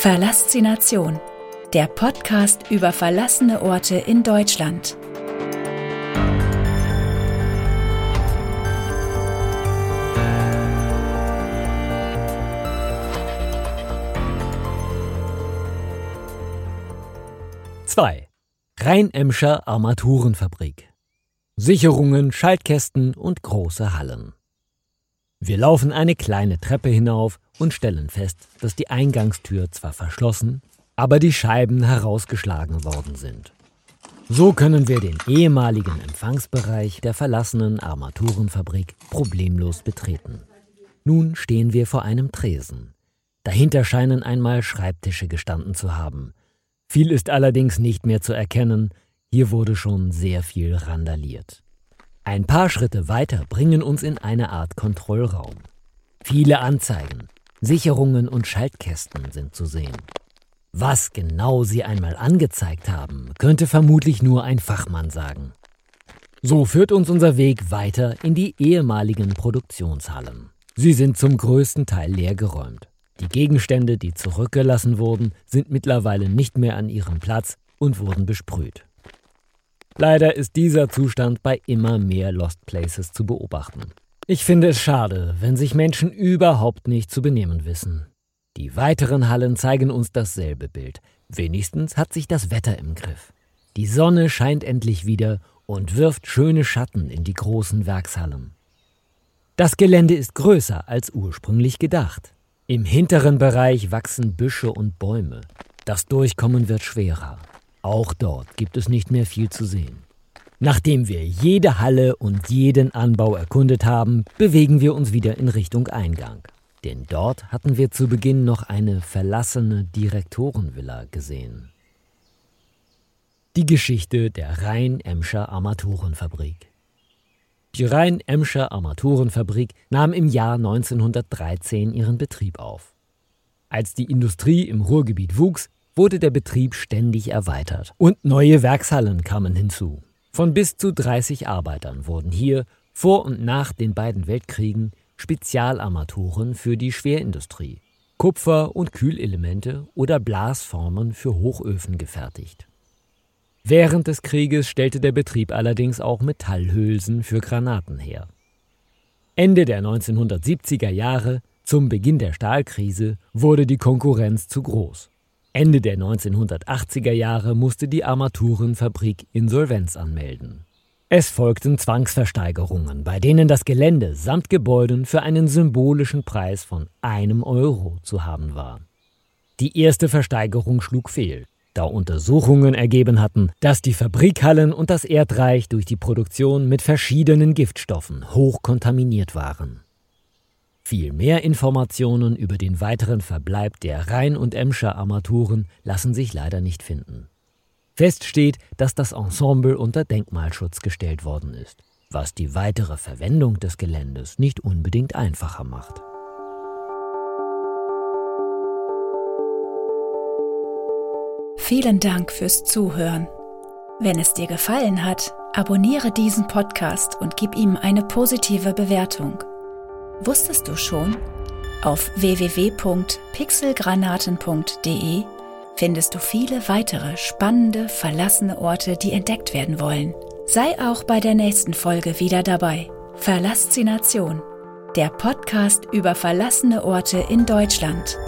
Verlassination, der Podcast über verlassene Orte in Deutschland. Zwei. Rhein-Emscher Armaturenfabrik. Sicherungen, Schaltkästen und große Hallen. Wir laufen eine kleine Treppe hinauf und stellen fest, dass die Eingangstür zwar verschlossen, aber die Scheiben herausgeschlagen worden sind. So können wir den ehemaligen Empfangsbereich der verlassenen Armaturenfabrik problemlos betreten. Nun stehen wir vor einem Tresen. Dahinter scheinen einmal Schreibtische gestanden zu haben. Viel ist allerdings nicht mehr zu erkennen, hier wurde schon sehr viel randaliert. Ein paar Schritte weiter bringen uns in eine Art Kontrollraum. Viele Anzeigen, Sicherungen und Schaltkästen sind zu sehen. Was genau sie einmal angezeigt haben, könnte vermutlich nur ein Fachmann sagen. So führt uns unser Weg weiter in die ehemaligen Produktionshallen. Sie sind zum größten Teil leergeräumt. Die Gegenstände, die zurückgelassen wurden, sind mittlerweile nicht mehr an ihrem Platz und wurden besprüht. Leider ist dieser Zustand bei immer mehr Lost Places zu beobachten. Ich finde es schade, wenn sich Menschen überhaupt nicht zu benehmen wissen. Die weiteren Hallen zeigen uns dasselbe Bild. Wenigstens hat sich das Wetter im Griff. Die Sonne scheint endlich wieder und wirft schöne Schatten in die großen Werkshallen. Das Gelände ist größer als ursprünglich gedacht. Im hinteren Bereich wachsen Büsche und Bäume. Das Durchkommen wird schwerer. Auch dort gibt es nicht mehr viel zu sehen. Nachdem wir jede Halle und jeden Anbau erkundet haben, bewegen wir uns wieder in Richtung Eingang. Denn dort hatten wir zu Beginn noch eine verlassene Direktorenvilla gesehen. Die Geschichte der Rhein-Emscher Armaturenfabrik. Die Rhein-Emscher Armaturenfabrik nahm im Jahr 1913 ihren Betrieb auf. Als die Industrie im Ruhrgebiet wuchs, wurde der Betrieb ständig erweitert und neue Werkshallen kamen hinzu. Von bis zu 30 Arbeitern wurden hier vor und nach den beiden Weltkriegen Spezialarmaturen für die Schwerindustrie, Kupfer- und Kühlelemente oder Blasformen für Hochöfen gefertigt. Während des Krieges stellte der Betrieb allerdings auch Metallhülsen für Granaten her. Ende der 1970er Jahre, zum Beginn der Stahlkrise, wurde die Konkurrenz zu groß. Ende der 1980er Jahre musste die Armaturenfabrik Insolvenz anmelden. Es folgten Zwangsversteigerungen, bei denen das Gelände samt Gebäuden für einen symbolischen Preis von einem Euro zu haben war. Die erste Versteigerung schlug fehl, da Untersuchungen ergeben hatten, dass die Fabrikhallen und das Erdreich durch die Produktion mit verschiedenen Giftstoffen hoch kontaminiert waren. Viel mehr Informationen über den weiteren Verbleib der Rhein- und Emscher Armaturen lassen sich leider nicht finden. Fest steht, dass das Ensemble unter Denkmalschutz gestellt worden ist, was die weitere Verwendung des Geländes nicht unbedingt einfacher macht. Vielen Dank fürs Zuhören. Wenn es dir gefallen hat, abonniere diesen Podcast und gib ihm eine positive Bewertung. Wusstest du schon? Auf www.pixelgranaten.de findest du viele weitere spannende, verlassene Orte, die entdeckt werden wollen. Sei auch bei der nächsten Folge wieder dabei. Verlassination, der Podcast über verlassene Orte in Deutschland.